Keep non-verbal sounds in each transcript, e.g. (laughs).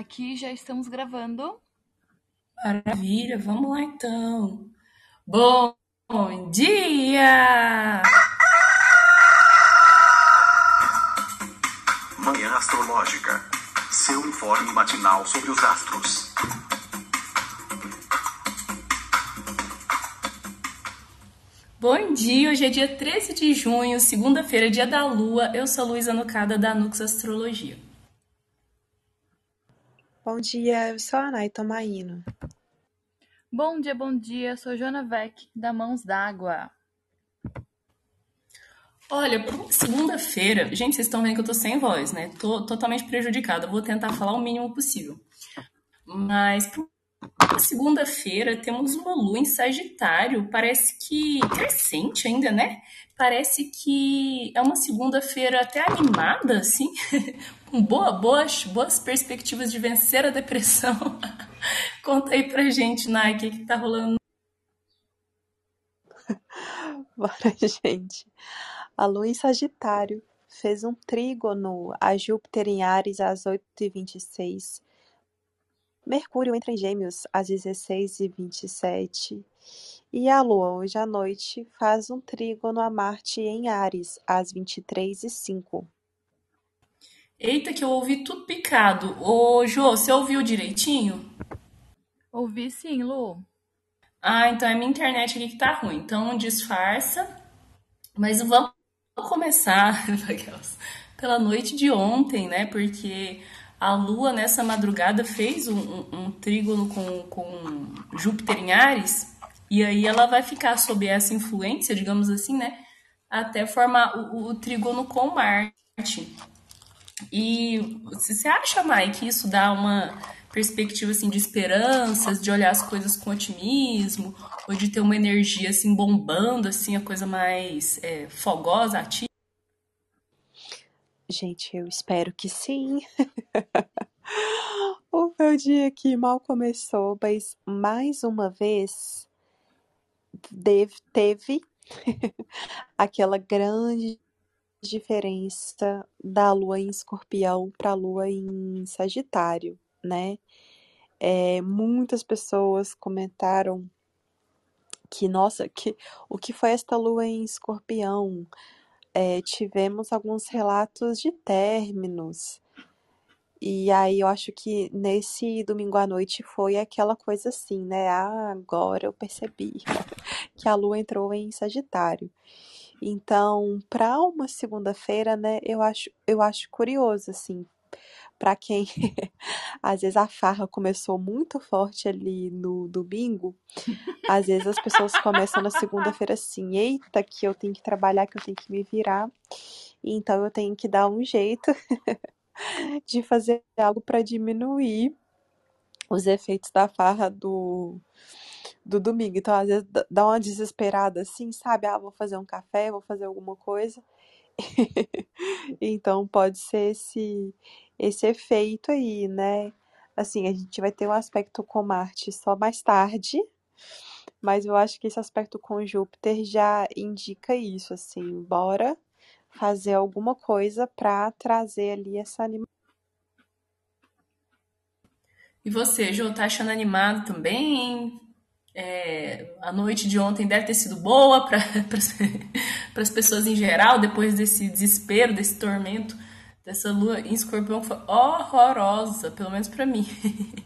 Aqui já estamos gravando. Maravilha, vamos lá então. Bom dia! Manhã Astrológica. Seu informe matinal sobre os astros. Bom dia, hoje é dia 13 de junho, segunda-feira, dia da lua. Eu sou a Luísa Nucada da Nux Astrologia. Bom dia, eu sou a Nay Tomaino. Bom dia, bom dia. Sou Joana Vec, da Mãos d'Água. Olha, segunda-feira, gente, vocês estão vendo que eu tô sem voz, né? Tô totalmente prejudicada. Vou tentar falar o mínimo possível. Mas segunda-feira temos uma lua em Sagitário, parece que crescente ainda, né? Parece que é uma segunda-feira até animada, assim, (laughs) com boa, boas, boas perspectivas de vencer a depressão. (laughs) Conta aí pra gente, Nai, o que, que tá rolando. (laughs) Bora, gente. A lua em Sagitário fez um trígono a Júpiter em Ares às 8h26. Mercúrio entra em Gêmeos às 16h27. E a Lua, hoje à noite, faz um trígono a Marte em Ares, às 23h05. Eita, que eu ouvi tudo picado. Ô, Jô, você ouviu direitinho? Ouvi sim, Lu. Ah, então é minha internet aqui que tá ruim. Então disfarça. Mas vamos começar (laughs) pela noite de ontem, né? Porque a Lua nessa madrugada fez um, um, um trígono com, com Júpiter em Ares. E aí ela vai ficar sob essa influência, digamos assim, né? Até formar o, o trígono com Marte. E você acha, Mai, que isso dá uma perspectiva assim de esperanças, de olhar as coisas com otimismo, ou de ter uma energia assim bombando, assim, a coisa mais é, fogosa, ativa? Gente, eu espero que sim. (laughs) o meu dia aqui mal começou, mas mais uma vez deve, teve (laughs) aquela grande diferença da lua em escorpião para a lua em sagitário, né? É, muitas pessoas comentaram que, nossa, que, o que foi esta lua em escorpião? É, tivemos alguns relatos de términos, e aí eu acho que nesse domingo à noite foi aquela coisa assim, né? Ah, agora eu percebi (laughs) que a lua entrou em Sagitário. Então, para uma segunda-feira, né, eu acho, eu acho curioso, assim, para quem (laughs) às vezes a farra começou muito forte ali no domingo, às vezes as pessoas começam na segunda-feira assim, eita, que eu tenho que trabalhar, que eu tenho que me virar, então eu tenho que dar um jeito (laughs) de fazer algo para diminuir os efeitos da farra do, do domingo. Então, às vezes, dá uma desesperada assim, sabe? Ah, vou fazer um café, vou fazer alguma coisa. (laughs) então, pode ser esse, esse efeito aí, né? Assim, a gente vai ter um aspecto com Marte só mais tarde, mas eu acho que esse aspecto com Júpiter já indica isso, assim, bora fazer alguma coisa para trazer ali essa animação. E você, Jô, tá achando animado também? É, a noite de ontem deve ter sido boa para (laughs) as pessoas em geral, depois desse desespero, desse tormento, dessa lua em escorpião foi horrorosa, pelo menos para mim. (laughs)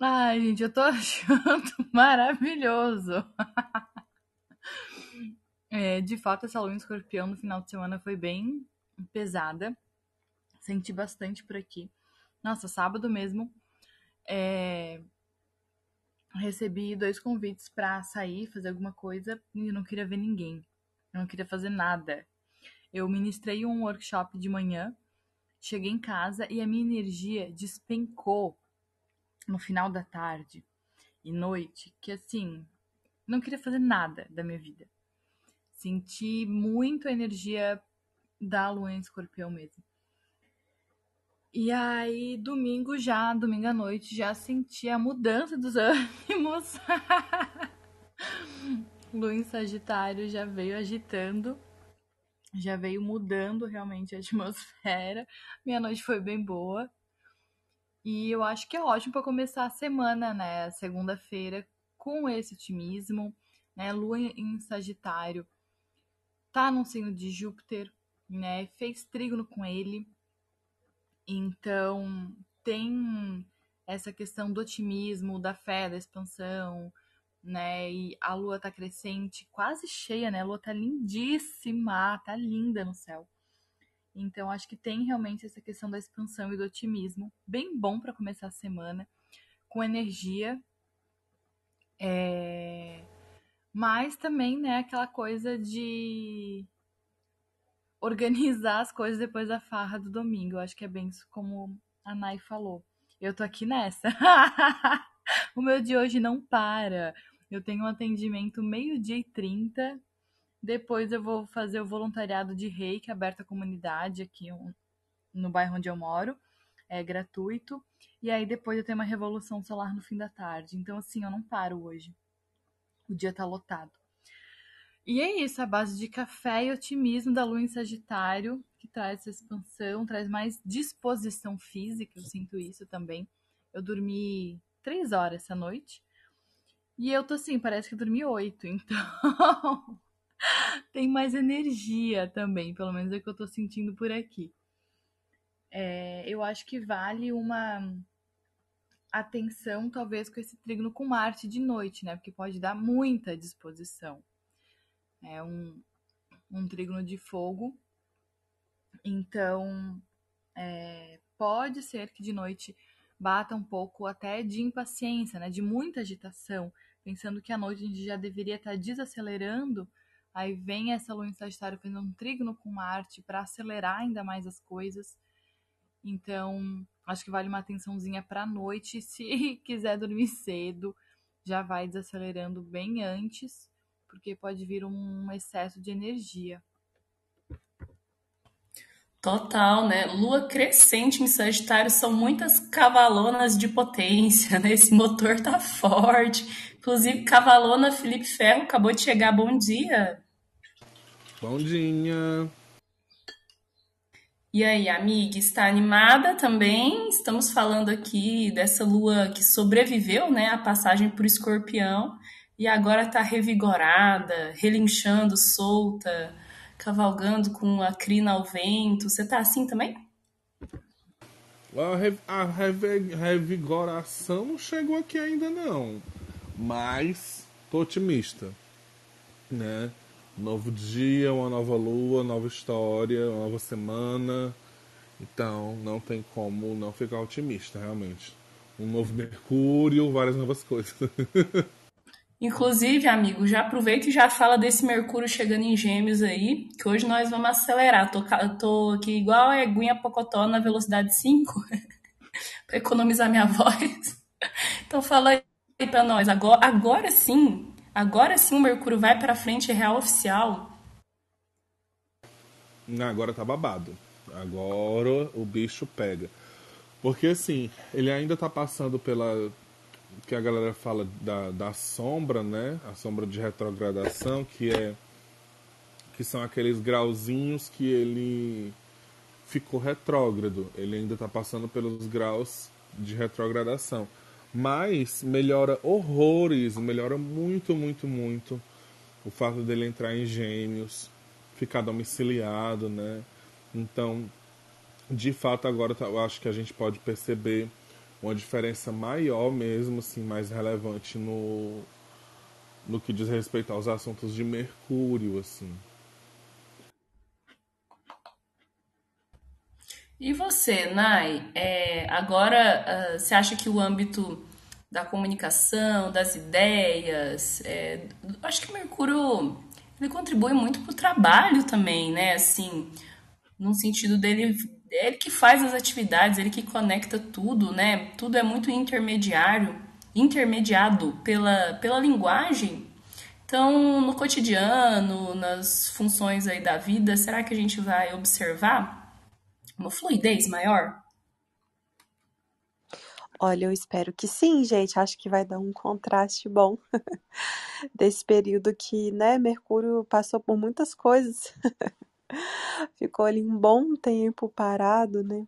Ai, gente, eu tô (laughs) achando maravilhoso. É, de fato, essa lua em escorpião no final de semana foi bem pesada. Senti bastante por aqui. Nossa, sábado mesmo é, recebi dois convites para sair, fazer alguma coisa e eu não queria ver ninguém. Eu não queria fazer nada. Eu ministrei um workshop de manhã, cheguei em casa e a minha energia despencou no final da tarde e noite, que assim, não queria fazer nada da minha vida. Senti muito a energia da lua em escorpião mesmo. E aí, domingo já, domingo à noite, já senti a mudança dos (laughs) ânimos. lua em Sagitário já veio agitando. já veio mudando realmente a atmosfera. Minha noite foi bem boa. E eu acho que é ótimo para começar a semana, né? Segunda-feira, com esse otimismo, né? Lua em Sagitário tá num signo de Júpiter, né? Fez trígono com ele. Então, tem essa questão do otimismo, da fé, da expansão, né? E a lua tá crescente, quase cheia, né? A lua tá lindíssima, tá linda no céu. Então, acho que tem realmente essa questão da expansão e do otimismo, bem bom para começar a semana, com energia. É... Mas também, né, aquela coisa de organizar as coisas depois da farra do domingo. Eu acho que é bem isso como a Nai falou. Eu tô aqui nessa. (laughs) o meu de hoje não para. Eu tenho um atendimento meio-dia e trinta. Depois eu vou fazer o voluntariado de reiki aberto à comunidade aqui no bairro onde eu moro. É gratuito. E aí depois eu tenho uma revolução solar no fim da tarde. Então, assim, eu não paro hoje. O dia tá lotado. E é isso, a base de café e otimismo da lua em Sagitário, que traz essa expansão, traz mais disposição física, eu sinto isso também. Eu dormi três horas essa noite. E eu tô assim, parece que eu dormi oito, (laughs) então tem mais energia também, pelo menos é o que eu tô sentindo por aqui. É, eu acho que vale uma atenção, talvez, com esse trígono com Marte de noite, né? Porque pode dar muita disposição. É um, um trígono de fogo. Então, é, pode ser que de noite bata um pouco até de impaciência, né? De muita agitação, pensando que à noite a gente já deveria estar desacelerando. Aí vem essa lua em Sagitário fazendo um trígono com Marte para acelerar ainda mais as coisas. Então, acho que vale uma atençãozinha para a noite. (laughs) Se quiser dormir cedo, já vai desacelerando bem antes, porque pode vir um excesso de energia. Total, né? Lua crescente em Sagitário são muitas cavalonas de potência, né? Esse motor tá forte. Inclusive, cavalona Felipe Ferro acabou de chegar. Bom dia. Bom dia. E aí, amiga, está animada também? Estamos falando aqui dessa lua que sobreviveu, né, à passagem por Escorpião e agora está revigorada, relinchando, solta, cavalgando com a crina ao vento. Você tá assim também? A, revigoração não chegou aqui ainda não, mas tô otimista, né? Novo dia, uma nova lua, nova história, uma nova semana. Então, não tem como não ficar otimista, realmente. Um novo Mercúrio, várias novas coisas. (laughs) Inclusive, amigo, já aproveita e já fala desse Mercúrio chegando em Gêmeos aí, que hoje nós vamos acelerar. Tô, tô aqui igual a Eguinha Pocotó na velocidade 5, (laughs) para economizar minha (laughs) voz. Então fala aí para nós, agora, agora sim, Agora sim o Mercúrio vai para frente, é real oficial. Agora tá babado. Agora o bicho pega. Porque assim, ele ainda tá passando pela. Que a galera fala da, da sombra, né? A sombra de retrogradação, que é. que são aqueles grauzinhos que ele ficou retrógrado. Ele ainda tá passando pelos graus de retrogradação. Mas melhora horrores, melhora muito, muito, muito o fato dele entrar em gêmeos, ficar domiciliado, né? Então, de fato, agora tá, eu acho que a gente pode perceber uma diferença maior mesmo, assim, mais relevante no, no que diz respeito aos assuntos de Mercúrio, assim. E você, Nai, é, agora uh, você acha que o âmbito da comunicação, das ideias, é, acho que Mercúrio ele contribui muito para o trabalho também, né? Assim, no sentido dele, ele que faz as atividades, ele que conecta tudo, né? Tudo é muito intermediário, intermediado pela, pela linguagem. Então, no cotidiano, nas funções aí da vida, será que a gente vai observar uma fluidez maior? Olha, eu espero que sim, gente. Acho que vai dar um contraste bom (laughs) desse período que, né, Mercúrio passou por muitas coisas (laughs) ficou ali um bom tempo parado, né?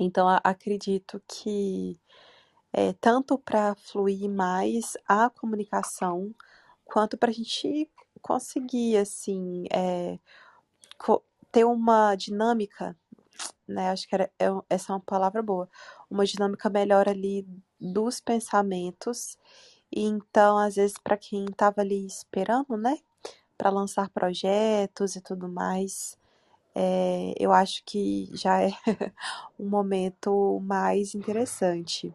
Então acredito que é, tanto para fluir mais a comunicação, quanto para a gente conseguir assim é, co- ter uma dinâmica, né? Acho que era, é, essa é uma palavra boa, uma dinâmica melhor ali dos pensamentos. E então, às vezes, para quem estava ali esperando, né, para lançar projetos e tudo mais, é, eu acho que já é (laughs) um momento mais interessante.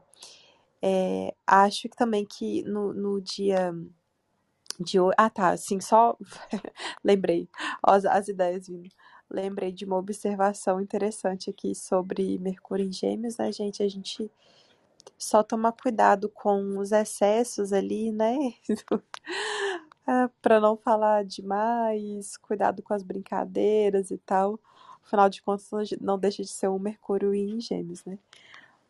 É, acho que também que no, no dia de hoje. Ah, tá. Assim, só (laughs) lembrei. As, as ideias vindo. Lembrei de uma observação interessante aqui sobre Mercúrio em Gêmeos, né, gente? A gente só tomar cuidado com os excessos ali, né? (laughs) Pra não falar demais, cuidado com as brincadeiras e tal. Afinal de contas, não deixa de ser um Mercúrio em Gêmeos, né?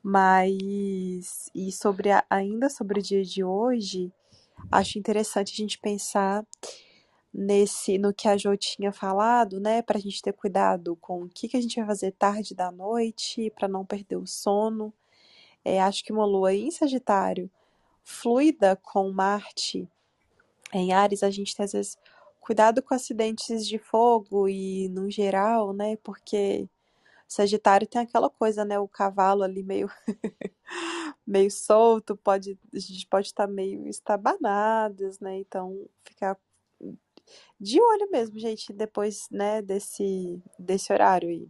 Mas, e sobre a- ainda sobre o dia de hoje, acho interessante a gente pensar nesse, no que a Jo tinha falado, né? Pra gente ter cuidado com o que que a gente vai fazer tarde da noite, pra não perder o sono. É, acho que uma lua em Sagitário, fluida com Marte em Ares, a gente tem às vezes cuidado com acidentes de fogo e no geral, né? Porque Sagitário tem aquela coisa, né? O cavalo ali meio (laughs) meio solto, pode, a gente pode estar meio estabanados, né? Então, ficar de olho mesmo, gente, depois, né, desse, desse horário aí.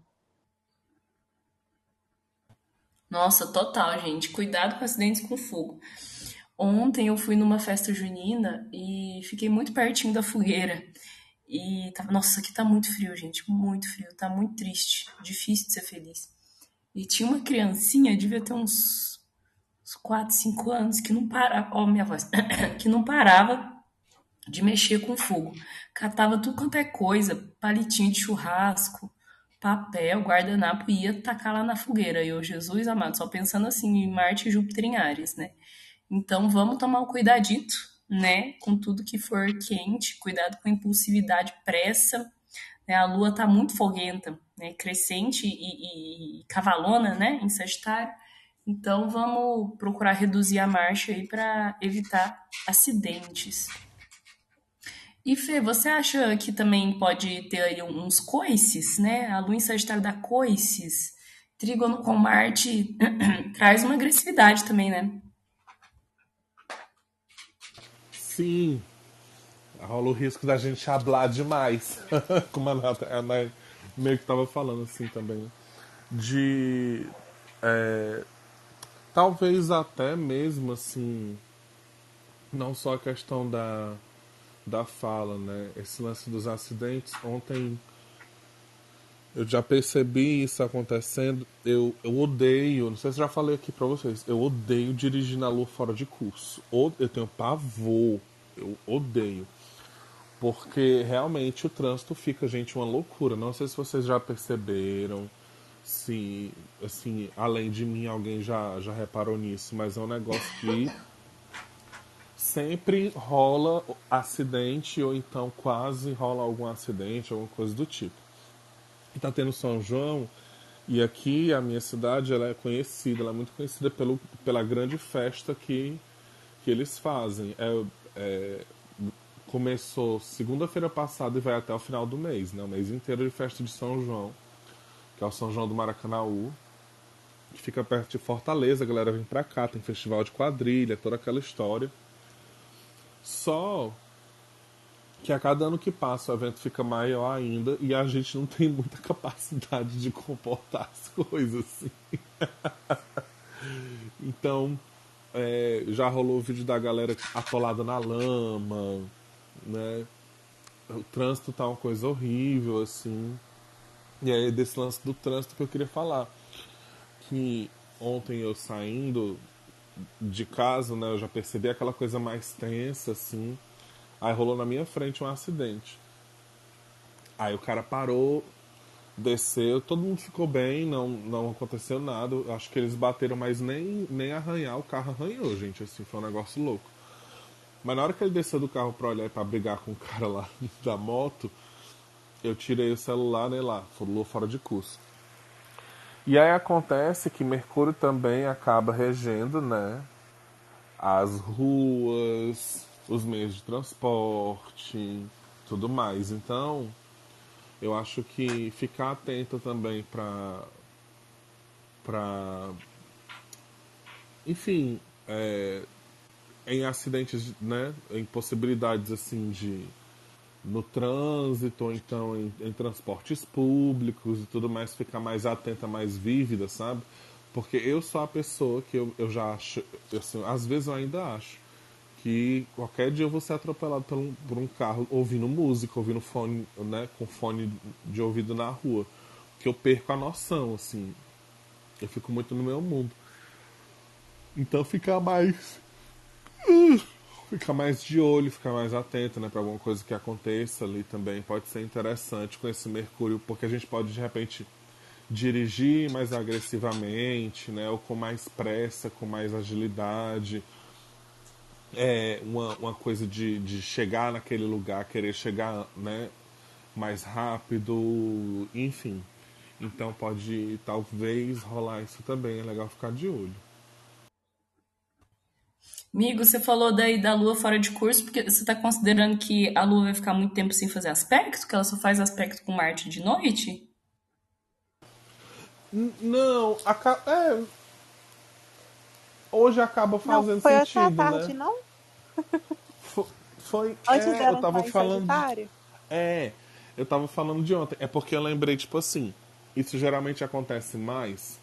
Nossa, total, gente. Cuidado com acidentes com fogo. Ontem eu fui numa festa junina e fiquei muito pertinho da fogueira. E tava, nossa, aqui tá muito frio, gente, muito frio, tá muito triste, difícil de ser feliz. E tinha uma criancinha, devia ter uns, uns 4, 5 anos, que não parava, ó, minha voz, (coughs) que não parava de mexer com fogo. Catava tudo quanto é coisa, palitinho de churrasco, papel, guardanapo, e ia tacar lá na fogueira. E eu, Jesus amado, só pensando assim em Marte e Júpiter em Ares, né? Então vamos tomar um cuidadito, né? Com tudo que for quente, cuidado com impulsividade, pressa. Né? A lua tá muito foguenta, né? Crescente e, e, e cavalona, né? Em Sagitário. Então vamos procurar reduzir a marcha aí para evitar acidentes. E Fê, você acha que também pode ter aí uns coices, né? A lua em Sagitário dá coices. Trígono com Marte (clears throat) traz uma agressividade também, né? Sim, rola o risco da gente hablar demais. (laughs) Como a Nata, meio que tava falando assim também. De. é, talvez até mesmo assim. Não só a questão da, da fala, né? Esse lance dos acidentes. Ontem eu já percebi isso acontecendo. Eu, eu odeio, não sei se já falei aqui pra vocês, eu odeio dirigir na lua fora de curso. Eu tenho pavor, eu odeio. Porque realmente o trânsito fica, gente, uma loucura. Não sei se vocês já perceberam, se, assim, além de mim, alguém já, já reparou nisso, mas é um negócio que sempre rola acidente, ou então quase rola algum acidente, alguma coisa do tipo. E tá tendo São João, e aqui a minha cidade ela é conhecida, ela é muito conhecida pelo, pela grande festa que, que eles fazem. É, é, começou segunda-feira passada e vai até o final do mês, né? O mês inteiro de festa de São João, que é o São João do Maracanaú, que fica perto de Fortaleza, a galera vem pra cá, tem festival de quadrilha, toda aquela história. Só que a cada ano que passa o evento fica maior ainda e a gente não tem muita (laughs) capacidade de comportar as coisas assim. (laughs) então, é, já rolou o vídeo da galera atolada na lama, né? O trânsito tá uma coisa horrível, assim. E aí, desse lance do trânsito que eu queria falar. Que ontem eu saindo de casa, né? Eu já percebi aquela coisa mais tensa, assim. Aí rolou na minha frente um acidente. Aí o cara parou, desceu, todo mundo ficou bem, não, não aconteceu nada. Acho que eles bateram, mas nem, nem arranhar o carro arranhou, gente. Assim, foi um negócio louco. Mas na hora que ele desceu do carro pra olhar e brigar com o cara lá (laughs) da moto, eu tirei o celular, né, lá, lua fora de curso. E aí acontece que Mercúrio também acaba regendo, né, as ruas, os meios de transporte, tudo mais. Então, eu acho que ficar atento também para para enfim, é, em acidentes, né, em possibilidades assim de no trânsito, ou então em, em, transportes públicos e tudo mais, ficar mais atenta, mais vívida, sabe? Porque eu sou a pessoa que eu, eu já acho, assim, às vezes eu ainda acho, que qualquer dia eu vou ser atropelado por um, por um carro ouvindo música, ouvindo fone, né, com fone de ouvido na rua. Que eu perco a noção, assim. Eu fico muito no meu mundo. Então ficar mais. Ficar mais de olho, ficar mais atento, né, para alguma coisa que aconteça ali também pode ser interessante com esse Mercúrio, porque a gente pode de repente dirigir mais agressivamente, né, ou com mais pressa, com mais agilidade, é, uma, uma coisa de, de chegar naquele lugar, querer chegar né, mais rápido, enfim. Então pode talvez rolar isso também, é legal ficar de olho. Amigo, você falou daí da Lua fora de curso, porque você está considerando que a Lua vai ficar muito tempo sem fazer aspecto, que ela só faz aspecto com Marte de noite? Não, a, é, hoje acaba fazendo não, foi sentido, a tarde, né? não? Foi, foi Antes é, eu tava falando. Sagitário? É, eu tava falando de ontem. É porque eu lembrei, tipo assim, isso geralmente acontece mais,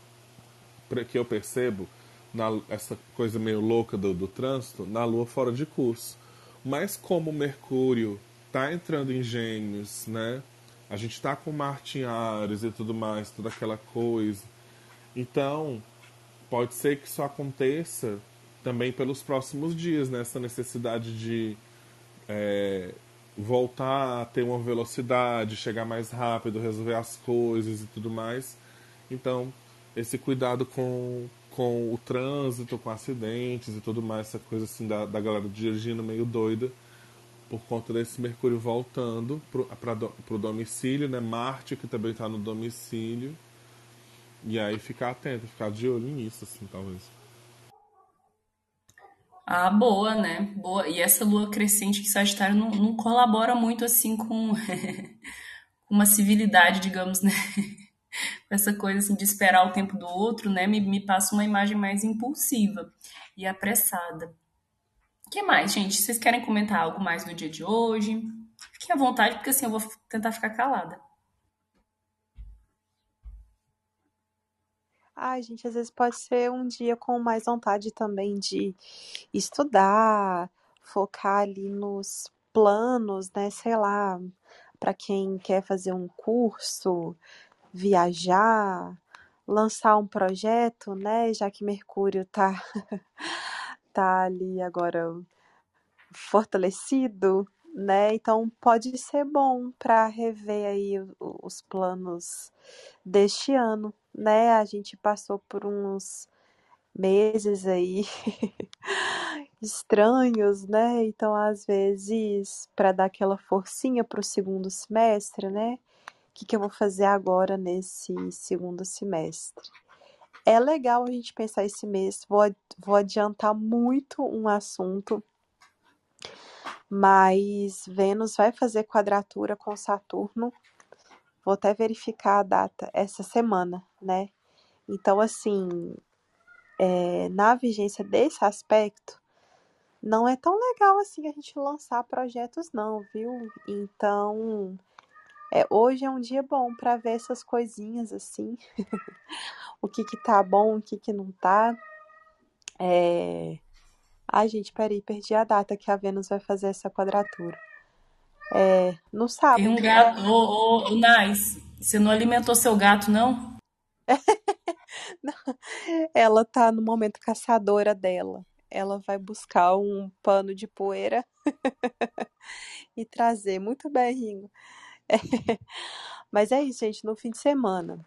que eu percebo, na, essa coisa meio louca do, do trânsito, na lua fora de curso. Mas como Mercúrio tá entrando em gêmeos, né? A gente tá com Marte em Ares e tudo mais, toda aquela coisa. Então, pode ser que isso aconteça também pelos próximos dias, né? necessidade de é, voltar a ter uma velocidade, chegar mais rápido, resolver as coisas e tudo mais. Então, esse cuidado com, com o trânsito, com acidentes e tudo mais, essa coisa assim da, da galera dirigindo meio doida, por conta desse Mercúrio voltando para o domicílio, né? Marte, que também está no domicílio. E aí ficar atento, ficar de olho nisso, assim, talvez. Ah, boa, né? Boa. E essa lua crescente que Sagitário não, não colabora muito assim com (laughs) uma civilidade, digamos, né? (laughs) Com essa coisa assim de esperar o tempo do outro, né? Me, me passa uma imagem mais impulsiva e apressada. O que mais, gente? Vocês querem comentar algo mais do dia de hoje? Fiquem à vontade, porque assim eu vou tentar ficar calada. Ai, gente, às vezes pode ser um dia com mais vontade também de estudar, focar ali nos planos, né? Sei lá, para quem quer fazer um curso, viajar, lançar um projeto, né? Já que Mercúrio tá (laughs) tá ali agora fortalecido, né? Então pode ser bom para rever aí os planos deste ano, né? A gente passou por uns meses aí (laughs) estranhos, né? Então, às vezes, para dar aquela forcinha para o segundo semestre, né? O que, que eu vou fazer agora nesse segundo semestre? É legal a gente pensar esse mês. Vou, vou adiantar muito um assunto, mas Vênus vai fazer quadratura com Saturno Vou até verificar a data essa semana, né? Então, assim, é, na vigência desse aspecto, não é tão legal assim a gente lançar projetos, não, viu? Então, é, hoje é um dia bom para ver essas coisinhas assim, (laughs) o que que tá bom, o que que não tá. É... Ai, gente, peraí, perdi a data que a Vênus vai fazer essa quadratura. É, no sábado. Tem um gato. Ô, ô, ô, Nice, você não alimentou seu gato, (laughs) não? Ela tá no momento caçadora dela. Ela vai buscar um pano de poeira (laughs) e trazer. Muito bem, Ringo. É. (laughs) Mas é isso, gente, no fim de semana.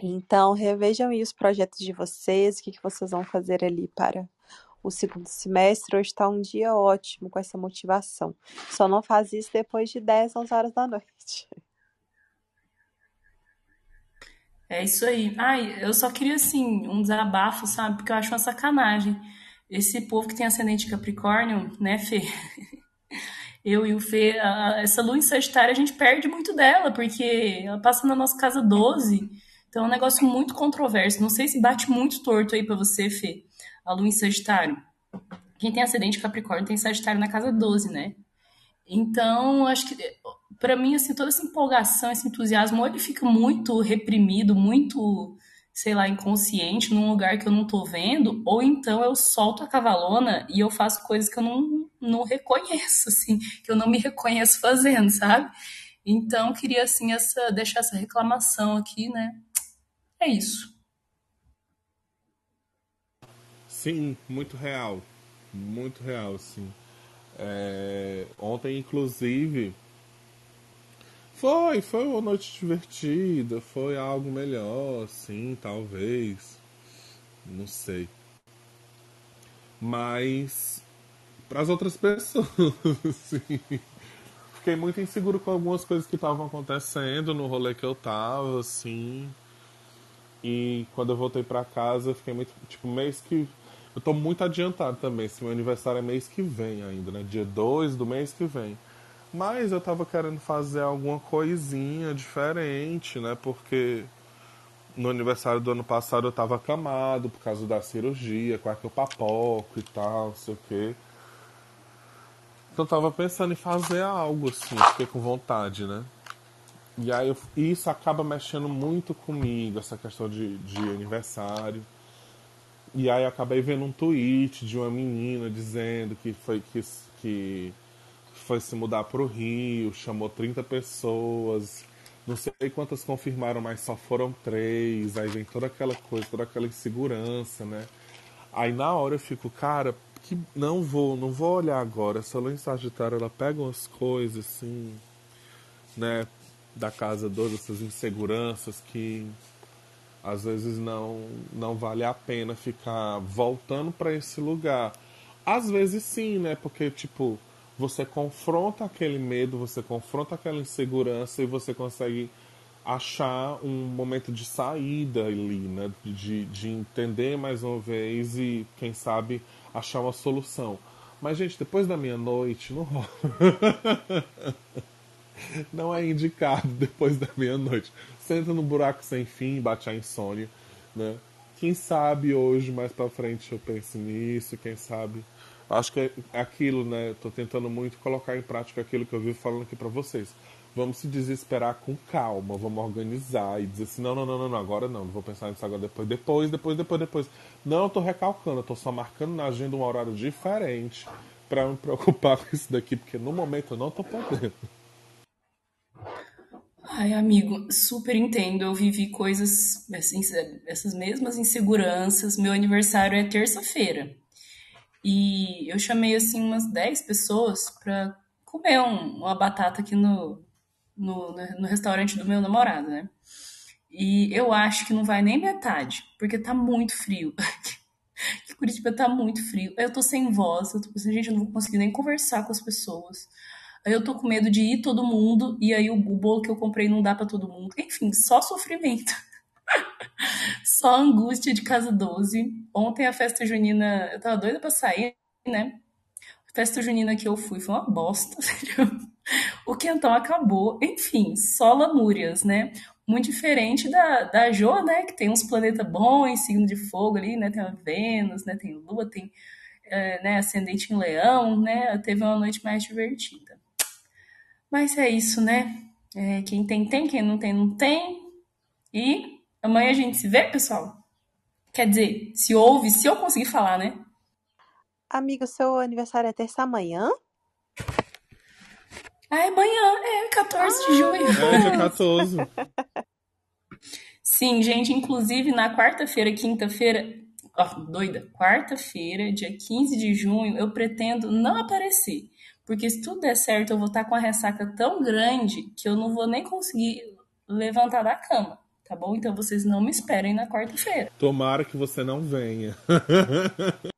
Então, revejam aí os projetos de vocês, o que, que vocês vão fazer ali para o segundo semestre. Hoje está um dia ótimo com essa motivação. Só não faz isso depois de 10, 11 horas da (laughs) noite. É isso aí. Ai, eu só queria, assim, um desabafo, sabe? Porque eu acho uma sacanagem. Esse povo que tem ascendente Capricórnio, né, Fê? (laughs) Eu e o Fê, a- essa lua em Sagitário, a gente perde muito dela, porque ela passa na nossa casa 12. Então é um negócio muito controverso. Não sei se bate muito torto aí pra você, Fê, a lua em Sagitário. Quem tem ascendente Capricórnio tem Sagitário na casa 12, né? Então, acho que pra mim, assim, toda essa empolgação, esse entusiasmo, ele fica muito reprimido, muito, sei lá, inconsciente, num lugar que eu não tô vendo, ou então eu solto a cavalona e eu faço coisas que eu não, não reconheço, assim, que eu não me reconheço fazendo, sabe? Então, queria, assim, essa, deixar essa reclamação aqui, né? É isso. Sim, muito real. Muito real, sim. É, ontem, inclusive, foi, foi uma noite divertida, foi algo melhor, sim, talvez. Não sei. Mas para as outras (laughs) pessoas, sim. Fiquei muito inseguro com algumas coisas que estavam acontecendo no rolê que eu tava, assim. E quando eu voltei pra casa, fiquei muito. Tipo, mês que. Eu tô muito adiantado também. Se meu aniversário é mês que vem ainda, né? Dia 2 do mês que vem. Mas eu tava querendo fazer alguma coisinha diferente, né? Porque no aniversário do ano passado eu tava acamado por causa da cirurgia, que eu papoco e tal, não sei o quê. Então eu tava pensando em fazer algo assim, fiquei com vontade, né? E aí eu- isso acaba mexendo muito comigo, essa questão de, de aniversário. E aí acabei vendo um tweet de uma menina dizendo que foi que, que foi se mudar pro Rio, chamou 30 pessoas, não sei quantas confirmaram, mas só foram três. Aí vem toda aquela coisa, toda aquela insegurança, né? Aí na hora eu fico, cara, que não vou, não vou olhar agora. Essa lua em Sagitário, ela pega umas coisas assim, né, da casa 12, essas inseguranças que às vezes não não vale a pena ficar voltando para esse lugar. Às vezes sim, né? Porque tipo, você confronta aquele medo, você confronta aquela insegurança e você consegue achar um momento de saída ali, né? De, de entender mais uma vez e, quem sabe, achar uma solução. Mas, gente, depois da meia-noite, não rola. (laughs) Não é indicado depois da meia-noite. Senta no buraco sem fim, bate a insônia, né? Quem sabe hoje, mais pra frente, eu pense nisso, quem sabe. Acho que é aquilo, né? Tô tentando muito colocar em prática aquilo que eu vivo falando aqui pra vocês. Vamos se desesperar com calma, vamos organizar e dizer assim, não, não, não, não, agora não, não vou pensar nisso agora depois, depois, depois, depois, depois. Não, eu tô recalcando, eu tô só marcando na agenda um horário diferente pra me preocupar (laughs) com isso daqui, porque no momento eu não tô podendo. Ai, amigo, super entendo. Eu vivi coisas, assim, essas mesmas inseguranças. Meu aniversário é terça-feira. E eu chamei, assim, umas 10 pessoas pra comer um- uma batata aqui no, no, no restaurante do meu namorado, né? E eu acho que não vai nem metade, porque tá muito frio. (laughs) Curitiba tá muito frio. Eu tô sem voz, eu tô pensando, gente, eu não vou conseguir nem conversar com as pessoas. Eu tô com medo de ir todo mundo, e aí o, o bolo que eu comprei não dá pra todo mundo. Enfim, só sofrimento. (laughs) Só angústia de casa 12. Ontem a festa junina, eu tava doida pra sair, né? A festa junina que eu fui foi uma bosta. (laughs) o quentão acabou. Enfim, só lamúrias, né? Muito diferente da, da Jo, né? Que tem uns planetas bons, signo de fogo ali, né? Tem a Vênus, né? Tem Lua, tem é, né, ascendente em leão, né? Teve uma noite mais divertida. Mas é isso, né? É, quem tem, tem. Quem não tem, não tem. E amanhã a gente se vê, pessoal? Quer dizer, se ouve, se eu conseguir falar, né? Amigo, seu aniversário é terça amanhã? Ah, é amanhã, é 14 de junho. É, dia 14. (laughs) Sim, gente, inclusive na quarta-feira, quinta-feira, ó, doida, quarta-feira, dia 15 de junho, eu pretendo não aparecer. Porque se tudo der certo, eu vou estar com a ressaca tão grande que eu não vou nem conseguir levantar da cama, tá bom? Então vocês não me esperem na quarta-feira. Tomara que você não venha. (laughs)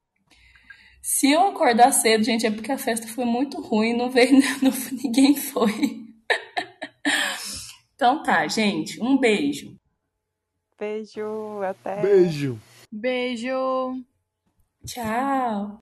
Se eu acordar cedo, gente, é porque a festa foi muito ruim, não veio, (laughs) não, ninguém foi. (laughs) Então tá, gente, um beijo. Beijo, até. Beijo. Beijo! Tchau!